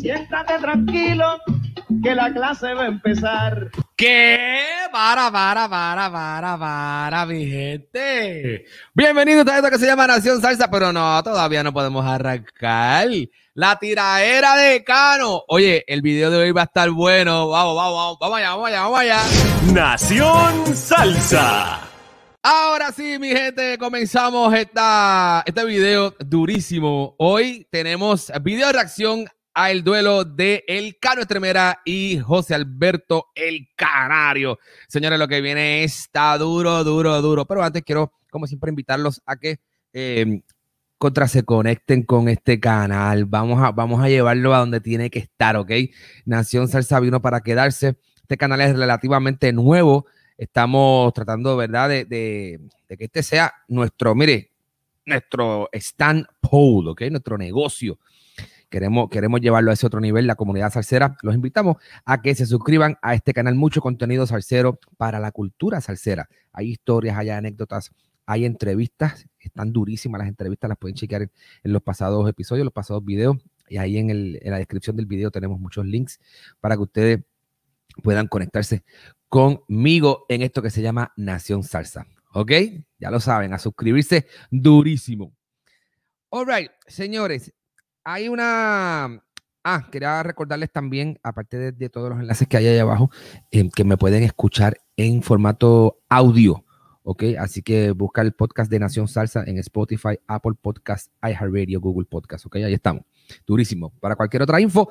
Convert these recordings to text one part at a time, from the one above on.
Siéntate tranquilo, que la clase va a empezar. ¿Qué? Para, para, para, para, para, mi gente. Bienvenidos a esto que se llama Nación Salsa, pero no, todavía no podemos arrancar. La tiraera de Cano. Oye, el video de hoy va a estar bueno. Vamos, vamos, vamos, vamos allá, vamos allá, vamos allá. Nación Salsa. Ahora sí, mi gente, comenzamos esta, este video durísimo. Hoy tenemos video de reacción al duelo de El Cano Estremera y José Alberto El Canario. Señores, lo que viene está duro, duro, duro. Pero antes quiero, como siempre, invitarlos a que eh, contra se conecten con este canal. Vamos a, vamos a llevarlo a donde tiene que estar, ¿ok? Nación Salsa vino para quedarse. Este canal es relativamente nuevo. Estamos tratando, ¿verdad?, de, de, de que este sea nuestro, mire, nuestro stand pole, ¿ok? Nuestro negocio. Queremos, queremos llevarlo a ese otro nivel, la comunidad salsera. Los invitamos a que se suscriban a este canal. Mucho contenido salsero para la cultura salsera. Hay historias, hay anécdotas, hay entrevistas. Están durísimas las entrevistas, las pueden chequear en, los pasados episodios, los pasados videos. Y ahí en, el, en la descripción del video tenemos muchos links para que ustedes puedan conectarse conmigo en esto que se llama Nación Salsa. ¿Ok? Ya lo saben, a suscribirse durísimo. All right, señores, hay una. Ah, quería recordarles también, aparte de, todos los enlaces que hay ahí abajo, eh, que me pueden escuchar en formato audio. ¿Ok? Así que busca el podcast de Nación Salsa en Spotify, Apple Podcast, iHeartRadio, Google Podcast. ¿Ok? Ahí estamos. Durísimo. Para cualquier otra info,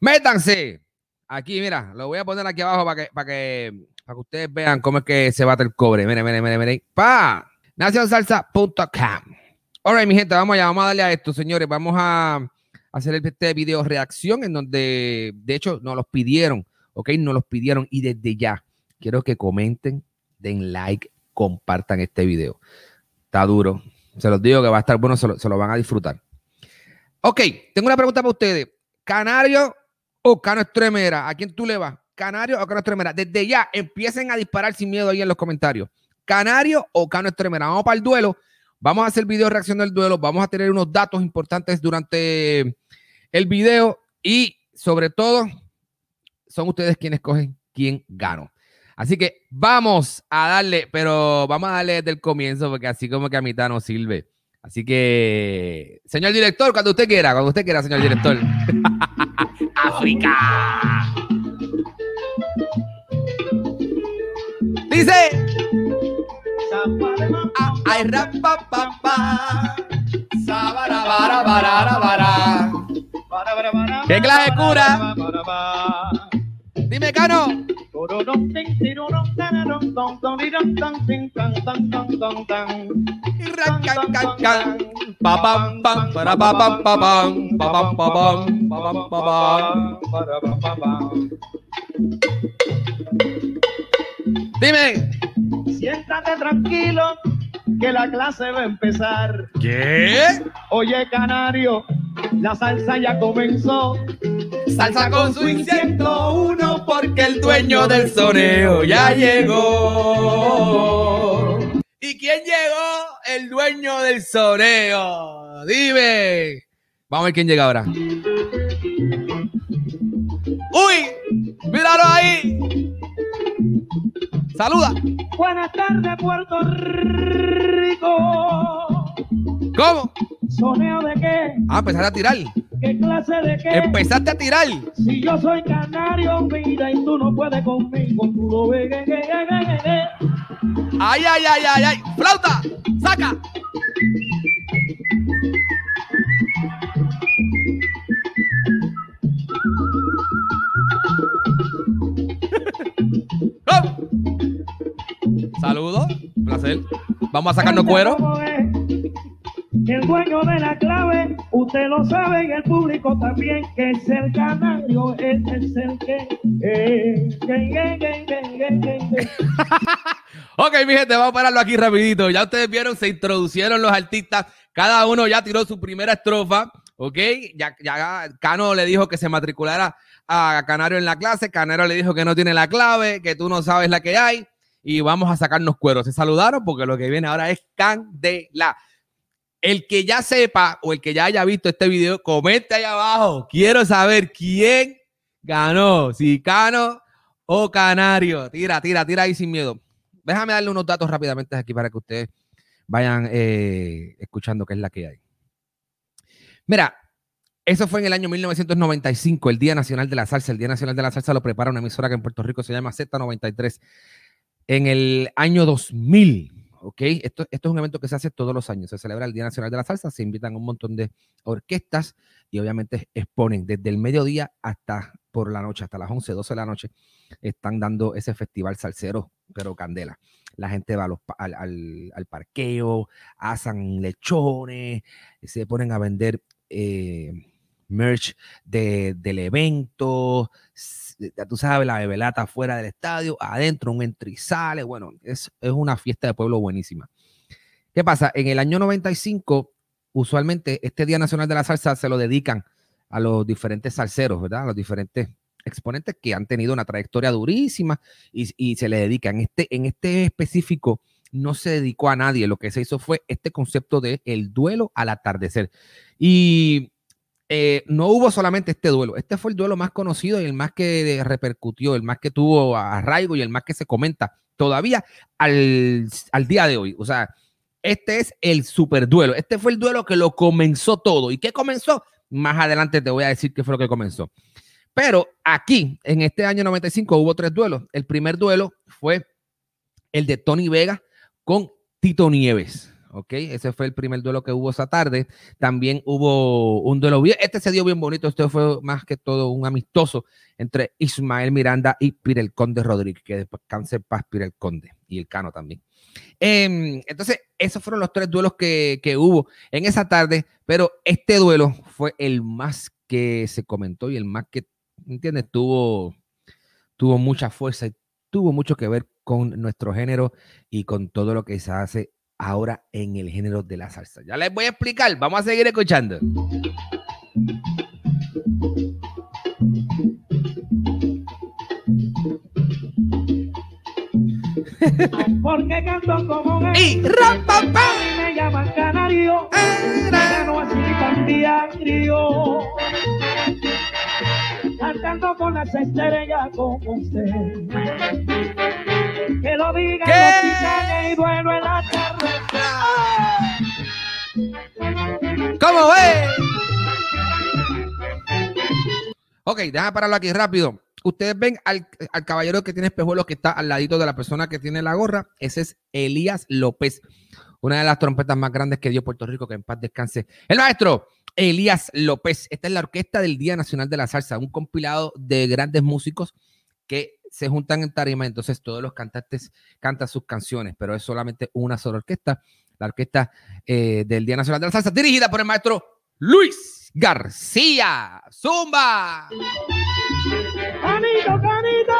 métanse. Aquí, mira, lo voy a poner aquí abajo para que, para que, para que ustedes vean cómo es que se bate el cobre. Mire, mire, mire, mire. Pa. Nacionsalsa.com. All right, mi gente, vamos allá, vamos a darle a esto, señores. Vamos a hacer este video reacción en donde, de hecho, nos los pidieron, ¿ok? Nos los pidieron y desde ya quiero que comenten, den like, compartan este video. Está duro. Se los digo que va a estar bueno, se lo, se lo van a disfrutar. Ok, tengo una pregunta para ustedes. ¿Canario o Cano Estremera? ¿A quién tú le vas? ¿Canario o Cano Estremera? Desde ya empiecen a disparar sin miedo ahí en los comentarios. ¿Canario o Cano Estremera? Vamos para el duelo. Vamos a hacer video reacción del duelo. Vamos a tener unos datos importantes durante el video y sobre todo son ustedes quienes cogen quién ganó. Así que vamos a darle, pero vamos a darle desde el comienzo porque así como que a mitad no sirve. Así que, señor director, cuando usted quiera, cuando usted quiera, señor director. África. Dice. Ah, ay, rapa, papá. Sabara, bara, bara, bara. ¿Qué clase de cura? Dime, Cano. Dime. Siéntate tranquilo, que la clase va a empezar. ¿Qué? Oye, canario, la salsa ya comenzó. Salsa con su 101 porque el dueño del soneo ya llegó. ¿Y quién llegó? El dueño del soneo. Dime. Vamos a ver quién llega ahora. ¡Uy! ¡Míralo ahí! Saluda. Buenas tardes, Puerto Rico. ¿Cómo? ¿Soneo de qué? Ah, empezaste a tirar. ¿Qué clase de qué? Empezaste a tirar. Si yo soy canario, mira, y tú no puedes conmigo, tú lo ves. ¡Ay, ay, ay, ay, ay! ¡Flauta! ¡Saca! Saludos, placer. Vamos a sacarnos cuero. El dueño de la clave, usted lo sabe y el público también, que es el canario, él es el que. eh, que, que, que. Ok, mi gente, vamos a pararlo aquí rapidito. Ya ustedes vieron, se introducieron los artistas. Cada uno ya tiró su primera estrofa. Ok, ya, ya Cano le dijo que se matriculara a Canario en la clase. Canario le dijo que no tiene la clave, que tú no sabes la que hay. Y vamos a sacarnos cueros. Se saludaron porque lo que viene ahora es candela. El que ya sepa o el que ya haya visto este video, comente ahí abajo. Quiero saber quién ganó. Si Cano o Canario. Tira, tira, tira ahí sin miedo. Déjame darle unos datos rápidamente aquí para que ustedes vayan eh, escuchando qué es la que hay. Mira, eso fue en el año 1995, el Día Nacional de la Salsa. El Día Nacional de la Salsa lo prepara una emisora que en Puerto Rico se llama Z93. En el año 2000, ¿ok? Esto, es un evento que se hace todos los años. Se celebra el Día Nacional de la Salsa, se invitan un montón de orquestas y obviamente exponen desde el mediodía hasta por la noche, hasta las 11, 12 de la noche, están dando ese festival salsero, pero candela. La gente va al parqueo, asan lechones, se ponen a vender eh, merch de- del evento, tú sabes, la bebelata fuera del estadio, adentro un entrizale, bueno, es, es una fiesta de pueblo buenísima. ¿Qué pasa? En el año 95, usualmente este Día Nacional de la Salsa se lo dedican a los diferentes salseros, ¿verdad? A los diferentes exponentes que han tenido una trayectoria durísima y, y se le dedican. Este, en este específico no se dedicó a nadie, lo que se hizo fue este concepto de el duelo al atardecer. Y eh, no hubo solamente este duelo, este fue el duelo más conocido y el más que repercutió, el más que tuvo arraigo y el más que se comenta todavía al, al día de hoy. O sea, este es el super duelo. Este fue el duelo que lo comenzó todo. ¿Y qué comenzó? Más adelante te voy a decir qué fue lo que comenzó. Pero aquí, en este año 95, hubo tres duelos. El primer duelo fue el de Tony Vega con Tito Nieves. ¿Ok? Ese fue el primer duelo que hubo esa tarde. También hubo un duelo bien. Este se dio bien bonito. Este fue más que todo un amistoso entre Ismael Miranda y Pirel Conde Rodríguez. Que descanse en paz Pirel Conde y el Cano también. Em, entonces, esos fueron los tres duelos que, que hubo en esa tarde. Pero este duelo fue el más que se comentó y el más que, ¿entiendes? Tuvo, tuvo mucha fuerza y tuvo mucho que ver con nuestro género y con todo lo que se hace ahora en el género de la salsa. Ya les voy a explicar, vamos a seguir escuchando. Porque canto como un Y me llaman canario. Ya no así tan diario. Cantando con las estrellas como usted. Que lo digan ¿Qué? los titanes y duelo en la tarde. ¿Cómo ve? Ok, déjame pararlo aquí rápido. Ustedes ven al, al caballero que tiene espejuelos que está al ladito de la persona que tiene la gorra. Ese es Elías López, una de las trompetas más grandes que dio Puerto Rico, que en paz descanse. El maestro Elías López. Esta es la Orquesta del Día Nacional de la Salsa, un compilado de grandes músicos que se juntan en tarima, entonces todos los cantantes cantan sus canciones, pero es solamente una sola orquesta, la orquesta eh, del Día Nacional de la Salsa, dirigida por el maestro Luis García. Zumba. Canito, canito.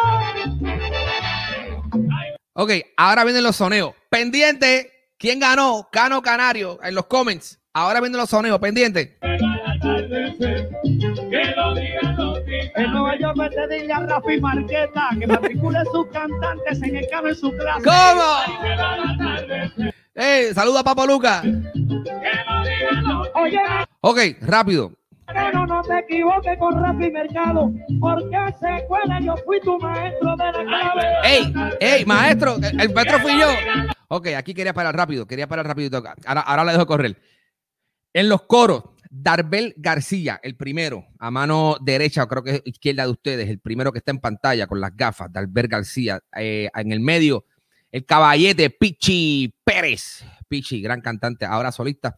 Ok, ahora vienen los soneos. Pendiente, ¿quién ganó? Cano Canario, en los comments. Ahora vienen los soneos, pendiente. En Nueva York me te dile a Rafi Marqueta que matricule sus cantantes en el cano en su clase. ¿Cómo? Eh, saluda a Papo Luca. Oye, Ok, rápido. No, no te equivoques con Rafi Mercado, porque se escuela yo fui tu maestro de la clave. ¡Ey! ¡Ey, maestro! El, el maestro fui yo. Ok, aquí quería parar rápido, quería parar rápido. Ahora, ahora la dejo correr. En los coros, Darbel García, el primero, a mano derecha, o creo que es izquierda de ustedes, el primero que está en pantalla con las gafas, Darbel García. Eh, en el medio, el caballete Pichi Pérez. Pichi, gran cantante, ahora solista,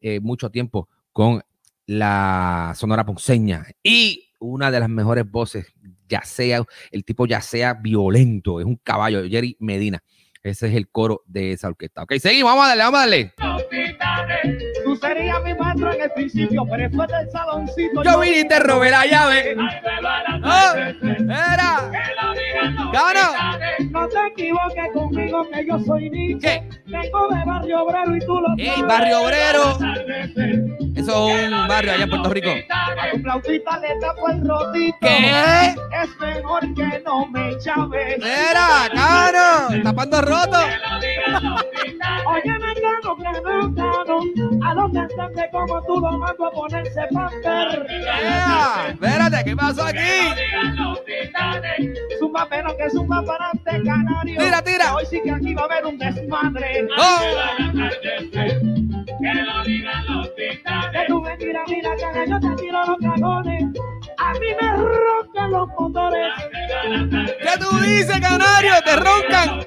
eh, mucho tiempo con la Sonora Ponceña. Y una de las mejores voces, ya sea, el tipo ya sea violento, es un caballo, Jerry Medina. Ese es el coro de esa orquesta. Ok, seguimos, vamos a darle, vamos a darle. Tú serías mi maestro en el principio, pero después del saloncito. Yo vine y te robé la llave. ¡Oh! ¡Era! ¡Gano! No te equivoques conmigo que yo soy Nietzsche. ¿Qué? Vengo de Barrio Obrero y tú lo ¡Ey. Barrio Obrero! Eso es un barrio allá en Puerto Rico. A tu flautita le tapo el rotito. ¿Qué? Es mejor que no me llames. ¡Era! ¡Cano! ¡Tapando roto! Los como tú lo mando a ponerse. Espérate, ¿qué pasó aquí? Zumba menos que zumba para este canario. Tira, tira. Hoy sí que aquí va a haber un desmadre. ¡Oh! Que tú me tiras, mira, cara, yo te tiro los cagones. A mí me roncan los motores. ¿Qué tú dices, canario? ¿Te roncan?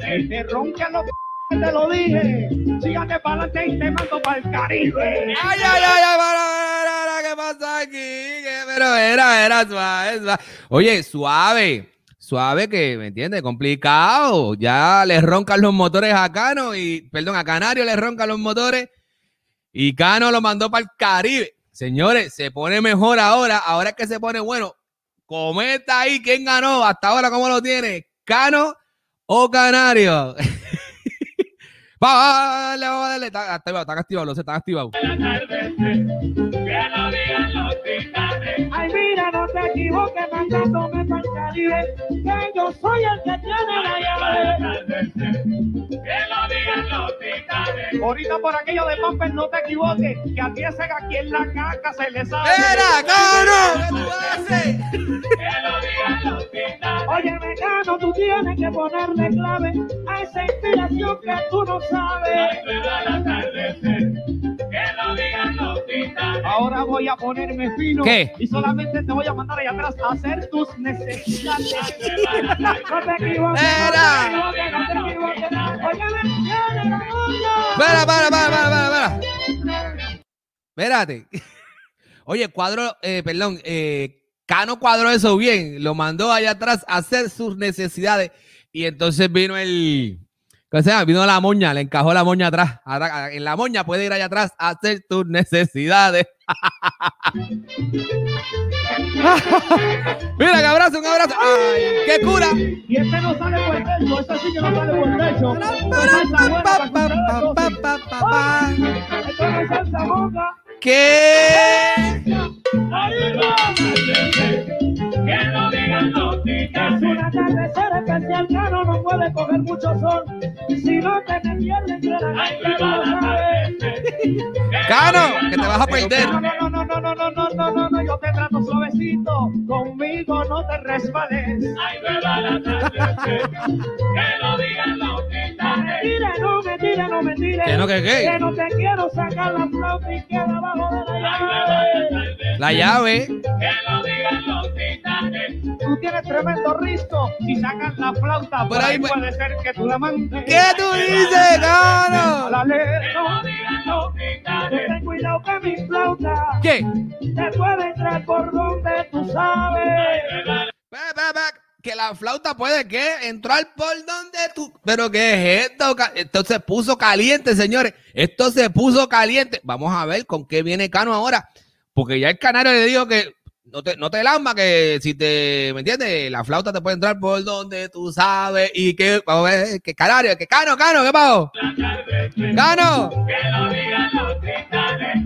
Que te roncan los te lo dije. Sígate para adelante y te mando para el Caribe. ¡Ay, ay, ay! ay para, ¿Qué pasa aquí? Pero era, era suave, suave. Oye, suave. Suave que, ¿me entiendes? Complicado. Ya le roncan los motores a Cano y, perdón, a Canario le roncan los motores y Cano lo mandó para el Caribe. Señores, se pone mejor ahora. Ahora es que se pone bueno. Comenta ahí quién ganó. Hasta ahora, ¿cómo lo tiene? ¿Cano o Canario? Va, va, va, dale, vamos a darle. Está activado, está activado, lo sé, está activado. Ay, mira, no te equivoques mandándome para el Caribe. Que yo soy el que tiene la llave. Ahorita por aquello de Pamper, no te equivoques. Que a ti ese aquí en la caca se le sabe. ¡Era, Cano! ¿Qué tú haces? Oye, mecano, tú tienes que ponerle clave a esa inspiración que tú no sabes. Ahora voy a ponerme fino. ¿Qué? Y solamente te voy a mandar allá atrás a hacer tus necesidades. no te equivoques. Era. No te equivoques, no te equivoques. Oye, para, para, para, para, para. Espérate. Oye, cuadro, eh, perdón, eh, Cano cuadró eso bien. Lo mandó allá atrás a hacer sus necesidades. Y entonces vino el. ¿Cómo se llama? Vino la moña, le encajó la moña atrás. En la moña puede ir allá atrás a hacer tus necesidades. Mira, que abrazo, un abrazo. ¡Ay, qué cura! Y este no sale por el techo, este sí que no sale por el techo. Para que. Ay, no es salsa boca. ¿Qué? ¡Arriba! Es un atardecer especial, Cano no puede coger mucho sol. Si no te me pierdes entre la sabes. Cano, que te vas a perder. No, no, no, no, no, no, no, no, no, no, yo te trato suavecito. Conmigo no te resbales. Me tire, no me tire, no me tire. ¿Que no, que qué? Que no te quiero sacar la flauta y queda abajo de la llave. La llave. Tú tienes tremendo risco. Si sacas la flauta, por Por ahí ahí me- puede ser que tú la mandes. ¿Qué tú dices, Cano? La no, ten cuidado que mi flauta ¿Qué? te puede entrar por donde tú sabes. Ve, ve, ve. que la flauta puede ¿qué? entrar por donde tú. Pero ¿qué es esto? Esto se puso caliente, señores. Esto se puso caliente. Vamos a ver con qué viene Cano ahora. Porque ya el canario le dijo que no te, no te lamba, que si te, ¿me entiendes? La flauta te puede entrar por donde tú sabes. Y que, vamos a ver, que canario, que Cano, Cano, ¿qué pasó? Cano.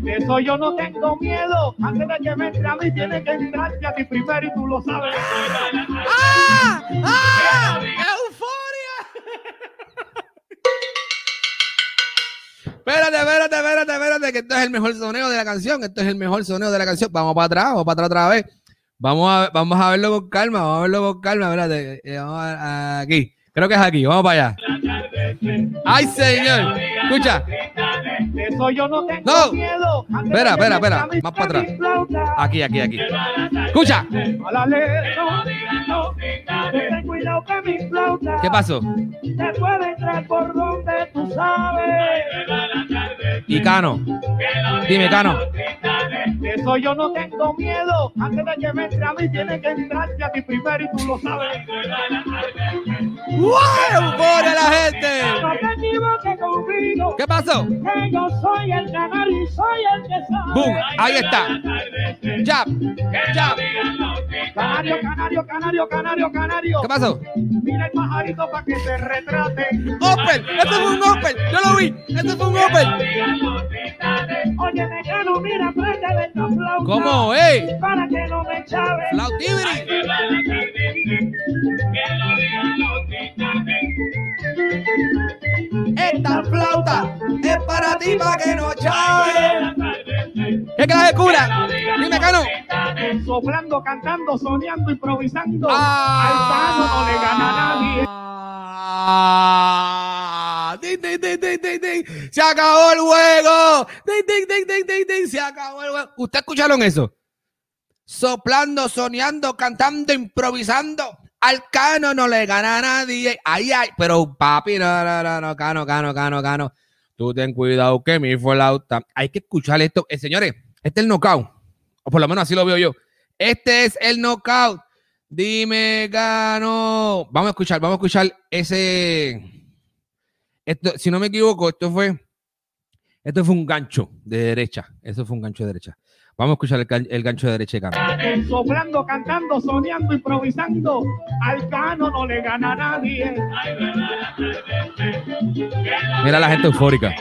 De eso yo no tengo miedo. Antes de que me entre a mí, tiene que entrarte a ti primero y tú lo sabes. ¡Ah! ¡Ah! Espérate, espérate, espérate, espérate, que esto es el mejor soneo de la canción. Esto es el mejor soneo de la canción. Vamos para atrás, vamos para atrás otra vez. Vamos a, vamos a verlo con calma, vamos a verlo con calma. Espérate, eh, vamos a- aquí. Creo que es aquí, vamos para allá. ¡Ay, señor! Escucha. De eso yo no tengo No. miedo. Espera, espera, espera. Más para atrás. Aquí, aquí, aquí. Escucha. ¿Qué pasó? te puede entrar por donde tú sabes. Y Cano. Dime, Cano. De eso yo no tengo miedo. Antes de que me entre a mí, tiene que entrarte a ti primero y tú lo sabes. ¡Wow! ¡Euforia la gente! ¿Qué pasó? Que yo soy el canario y soy el que sabe. ¡Boom! Ahí está. Jab. Jab. Canario, canario, canario, canario, canario. ¿Qué pasó? Mira el pajarito para que se retrate. Open, esto fue un Open, yo lo vi, esto fue un Open. Oye, mecano, mira, préndele esta flauta. ¿Cómo, ey? Para que no me chave. Flautivity. Esta flauta es para ti, para que no chave. ¿Qué clase de cura? Dime, Cano. Soplando, cantando, soñando, improvisando. Ah. Al no le gana a nadie. Ah, ding, ding, ding, ding, ding, ding. Se acabó el juego. Ding, ding, ding, ding, ding, ding. Se acabó el juego. ¿Usted escucharon eso? Soplando, soñando, cantando, improvisando. Al Cano no le gana a nadie. Ay, ay. Pero papi, no, no, no, no, Cano, Cano, Cano, Cano. Tú ten cuidado que mi fue la Hay que escuchar esto. Eh, señores, este es el knockout. O por lo menos así lo veo yo. Este es el knockout. Dime, Cano. Vamos a escuchar, vamos a escuchar ese. Esto, si no me equivoco, esto fue. Esto fue un gancho de derecha. Eso fue un gancho de derecha. Vamos a escuchar el, el gancho de derecha de Cano. Soplando, cantando, soñando, improvisando. Al Cano no le gana a nadie. Mira la gente eufórica.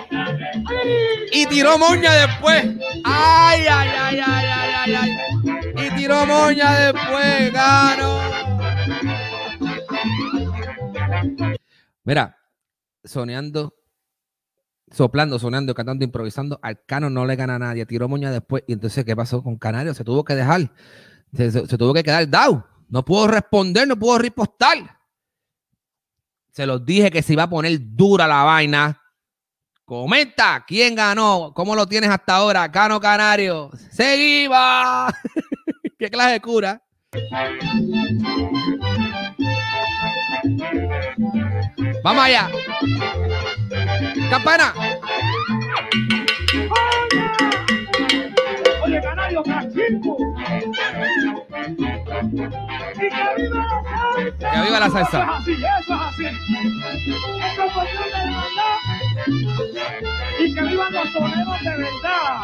Y tiró moña después. Ay, ay, ay, ay, ay, ay, ay. Y tiró moña después, Cano. Mira, soñando, soplando, sonando, cantando, improvisando, al Cano no le gana a nadie. Tiró moña después. Y entonces, ¿qué pasó con Canario? Se tuvo que dejar. Se, se- tuvo que quedar down. No pudo responder, no pudo ripostar. Se los dije que se iba a poner dura la vaina. Comenta quién ganó, cómo lo tienes hasta ahora, Cano Canario. Seguimos. ¿Qué clase de cura? Vamos allá. Campana. Oye, canario, cachico. Y que viva la salsa. Que viva la salsa. Eso es así, eso es así. Esto es cuestión de hermandad. Y que vivan los soneros de verdad.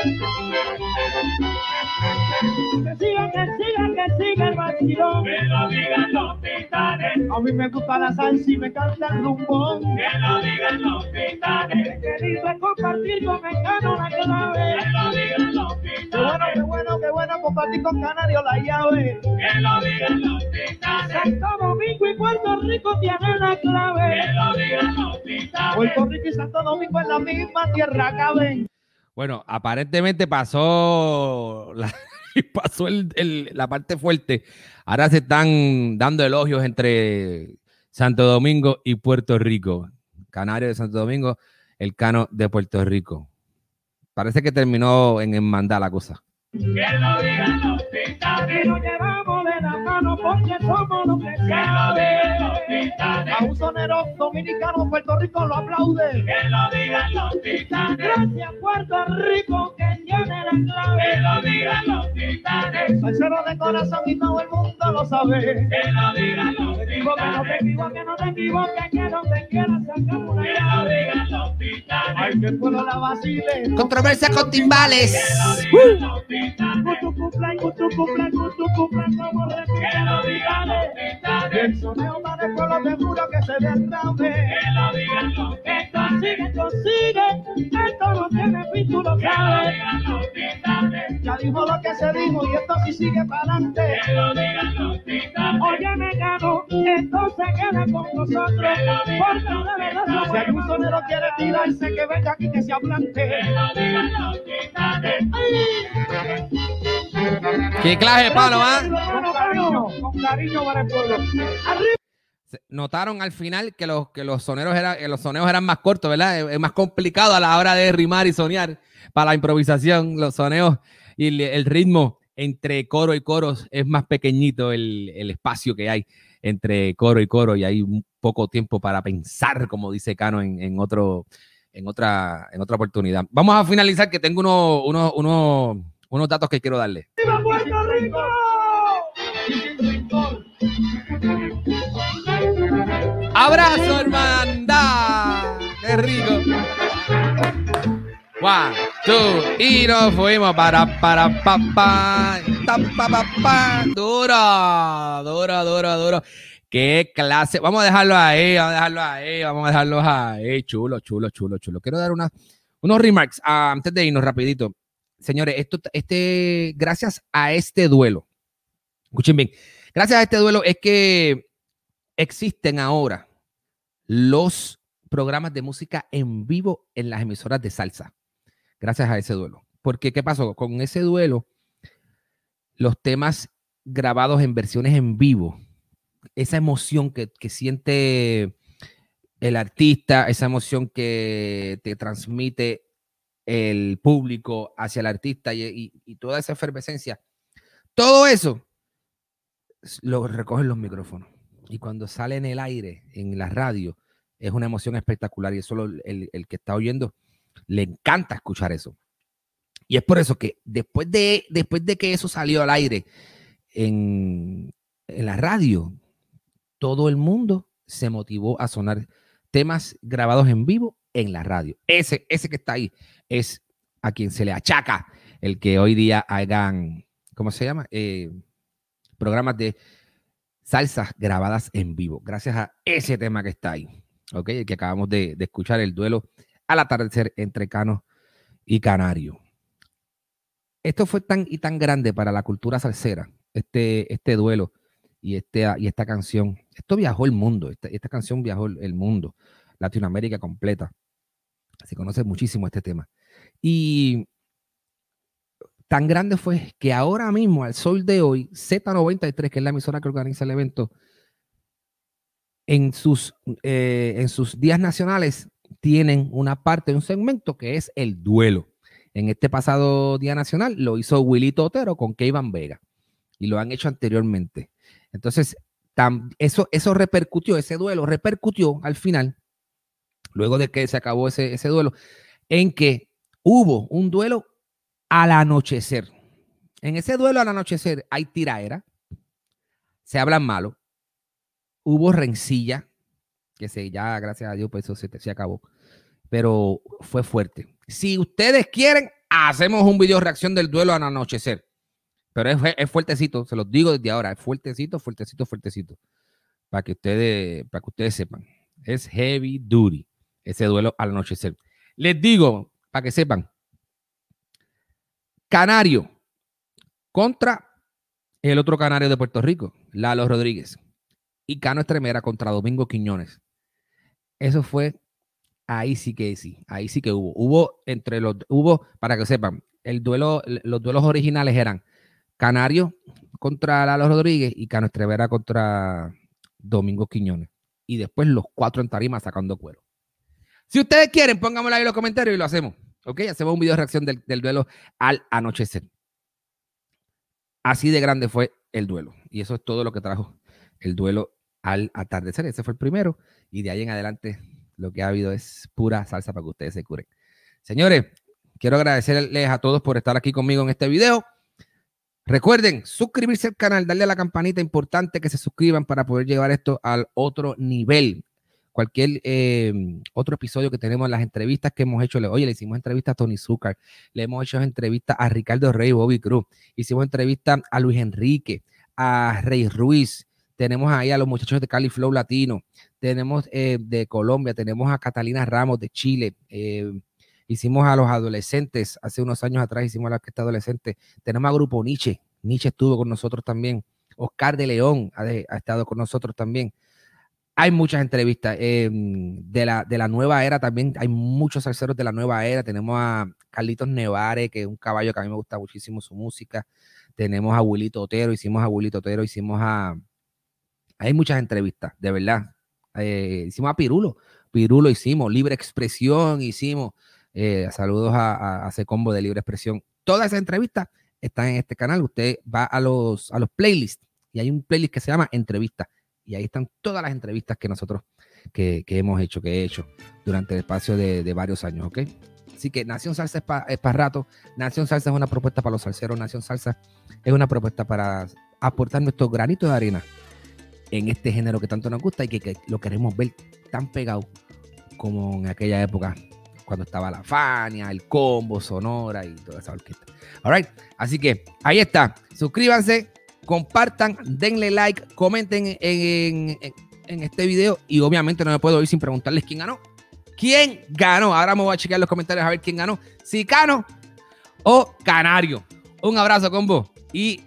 Que siga, que siga, que siga el vacilón. Que lo digan los titanes. A mí me gusta la salsa y me canta el rumbón. Que lo digan los titanes. Lindo es compartir con Mecano la clave. Que lo digan los titanes. Qué bueno, qué bueno, qué bueno compartir con Canario la llave. Que lo digan los titanes. Santo Domingo y Puerto Rico tienen la clave. Que lo digan los titanes. Puerto Rico y Santo Domingo en la misma tierra caben. Bueno, aparentemente pasó la, pasó el- el- la parte fuerte. Ahora se están dando elogios entre Santo Domingo y Puerto Rico. Canario de Santo Domingo, el Cano de Puerto Rico. Parece que terminó en hermandad la cosa. Que lo digan los nos llevamos de la mano porque somos los que saben. A un solo sonero dominicano, Puerto Rico lo aplaude. Que lo digan los titanes. Gracias Puerto Rico que. Que lo digan los titanes. Salsero de corazón y todo el mundo lo sabe. Que lo digan los No te equivoques, no te titanes. equivoques, no te equivoques, que no te quieras sacar una Que lo digan los titanes. Ay, que el pueblo la vacile. Controversia con timbales. Los titanes. Con tu cumpleaños, con tu cumpleaños, con tu cumpleaños, como Que lo digan los titanes. El soneo para el pueblo te juro que se derrame. Que lo digan los titanes. Consigue, consigue, esto no tiene fin, tú lo sabes. Ya dijo lo que se dijo y esto sí sigue para adelante. Que lo digan los titanes. Oye, me gano, esto se queda con nosotros. Porque de verdad, si algún sonero quiere tirarse, que venga aquí que se aplante. Que lo digan los titanes. Qué clase de palo, ¿ah? Con cariño, con cariño para el pueblo. Arriba. Notaron al final que los, que los soneros eran, que los soneos eran más cortos, ¿verdad? Es, más complicado a la hora de rimar y soñar para la improvisación. Los soneos y el, ritmo entre coro y coros es más pequeñito el, el espacio que hay entre coro y coro y hay un poco tiempo para pensar, como dice Cano en, en otro, en, otra, en otra oportunidad. Vamos a finalizar que tengo unos, unos, unos, unos datos que quiero darle. ¡Viva Puerto Rico! ¡Abrazo, hermandad! ¡Qué rico! One, two, y nos fuimos para, para, pa, pa, ta, pa, pa. Duro, duro, duro, duro. ¡Qué clase! Vamos a dejarlo ahí, vamos a dejarlo ahí, vamos a dejarlo ahí. Chulo, chulo, chulo, chulo. Quiero dar una, unos remarks ah, antes de irnos rapidito. Señores, esto, este, gracias a este duelo, escuchen bien, gracias a este duelo es que existen ahora los programas de música en vivo en las emisoras de salsa. Gracias a ese duelo. Porque, ¿qué pasó? Con ese duelo, los temas grabados en versiones en vivo, esa emoción que, siente el artista, esa emoción que te transmite el público hacia el artista y, y- y toda esa efervescencia, todo eso lo recogen los micrófonos. Y cuando sale en el aire, en la radio, es una emoción espectacular y eso lo- el, el que está oyendo le encanta escuchar eso. Y es por eso que después de, después de que eso salió al aire en, en la radio, todo el mundo se motivó a sonar temas grabados en vivo en la radio. Ese, ese que está ahí es a quien se le achaca el que hoy día hagan, ¿cómo se llama? Eh, programas de salsas grabadas en vivo, gracias a ese tema que está ahí, ¿ok? El que acabamos de, de escuchar, el duelo al atardecer entre Cano y Canario. Esto fue tan y tan grande para la cultura salsera, este, este duelo y, este, y esta canción. Esto viajó el mundo, esta, esta canción viajó el, mundo, Latinoamérica completa. Se conoce muchísimo este tema. Y tan grande fue que ahora mismo, al sol de hoy, Z93, que es la emisora que organiza el evento, en sus, eh, en sus días nacionales tienen una parte, un segmento que es el duelo. En este pasado Día Nacional lo hizo Wilito Otero con Keivan Vega y lo han hecho anteriormente. Entonces, eso, eso repercutió, ese duelo repercutió al final, luego de que se acabó ese, ese duelo, en que hubo un duelo al anochecer. En ese duelo al anochecer hay tiraera, se hablan malo, hubo rencilla, que se ya, gracias a Dios, pues eso se, se acabó, pero fue fuerte. Si ustedes quieren, hacemos un video reacción del duelo al anochecer, pero es, es fuertecito, se los digo desde ahora, es fuertecito, fuertecito, fuertecito, para que ustedes, para que ustedes sepan, es heavy duty ese duelo al anochecer. Les digo, para que sepan, Canario contra el otro canario de Puerto Rico, Lalo Rodríguez. Y Cano Estremera contra Domingo Quiñones. Eso fue, ahí sí que sí, ahí sí que hubo. Hubo entre los, hubo, para que sepan, el duelo, los duelos originales eran Canario contra Lalo Rodríguez y Cano Estremera contra Domingo Quiñones. Y después los cuatro en tarima sacando cuero. Si ustedes quieren, pónganmelo ahí en los comentarios y lo hacemos. ¿Ok? Hacemos un video de reacción del, del duelo al anochecer. Así de grande fue el duelo. Y eso es todo lo que trajo el duelo al atardecer. Ese fue el primero. Y de ahí en adelante lo que ha habido es pura salsa para que ustedes se curen. Señores, quiero agradecerles a todos por estar aquí conmigo en este video. Recuerden suscribirse al canal, darle a la campanita importante que se suscriban para poder llevar esto al otro nivel. Cualquier eh, otro episodio que tenemos en las entrevistas que hemos hecho, oye, le hicimos entrevista a Tony Zucker, le hemos hecho entrevista a Ricardo Rey, Bobby Cruz, hicimos entrevista a Luis Enrique, a Rey Ruiz, tenemos ahí a los muchachos de Cali Flow Latino, tenemos eh, de Colombia, tenemos a Catalina Ramos de Chile, eh, hicimos a los adolescentes, hace unos años atrás hicimos a la orquesta adolescente, tenemos a Grupo Nietzsche, Nietzsche estuvo con nosotros también, Oscar de León ha estado con nosotros también. Hay muchas entrevistas em, de, la, de la nueva era también. Hay muchos salseros de la nueva era. Tenemos a Carlitos Nevare, que es un caballo que a mí me gusta muchísimo su música. Tenemos a Wilito Otero, hicimos a Wilito Otero, hicimos a. Hay muchas entrevistas, de verdad. Eh, hicimos a Pirulo. Pirulo hicimos, Libre Expresión hicimos. Eh, saludos a, a, ese combo de Libre Expresión. Todas esas entrevistas están en este canal. Usted va a los, a los playlists y hay un playlist que se llama Entrevistas y ahí están todas las entrevistas que nosotros que, hemos hecho, que he hecho durante el espacio de, varios años, ¿ok? Así que Nación Salsa es para rato, Nación Salsa es una propuesta para los salseros, Nación Salsa es una propuesta para aportar nuestro granito de arena en este género que tanto nos gusta y que, lo queremos ver tan pegado como en aquella época cuando estaba la Fania, el combo, Sonora y toda esa orquesta. All right, así que ahí está. Suscríbanse, compartan, denle like, comenten en, este video y obviamente no me puedo ir sin preguntarles quién ganó. ¿Quién ganó? Ahora me voy a chequear los comentarios a ver quién ganó. Si Cano o Canario. Un abrazo, combo. Y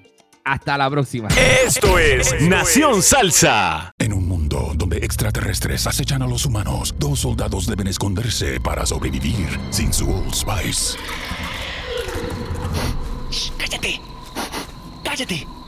hasta la próxima. Esto es Nación Salsa. En un mundo donde extraterrestres acechan a los humanos, dos soldados deben esconderse para sobrevivir sin su Old Spice. ¡Cállate! ¡Cállate!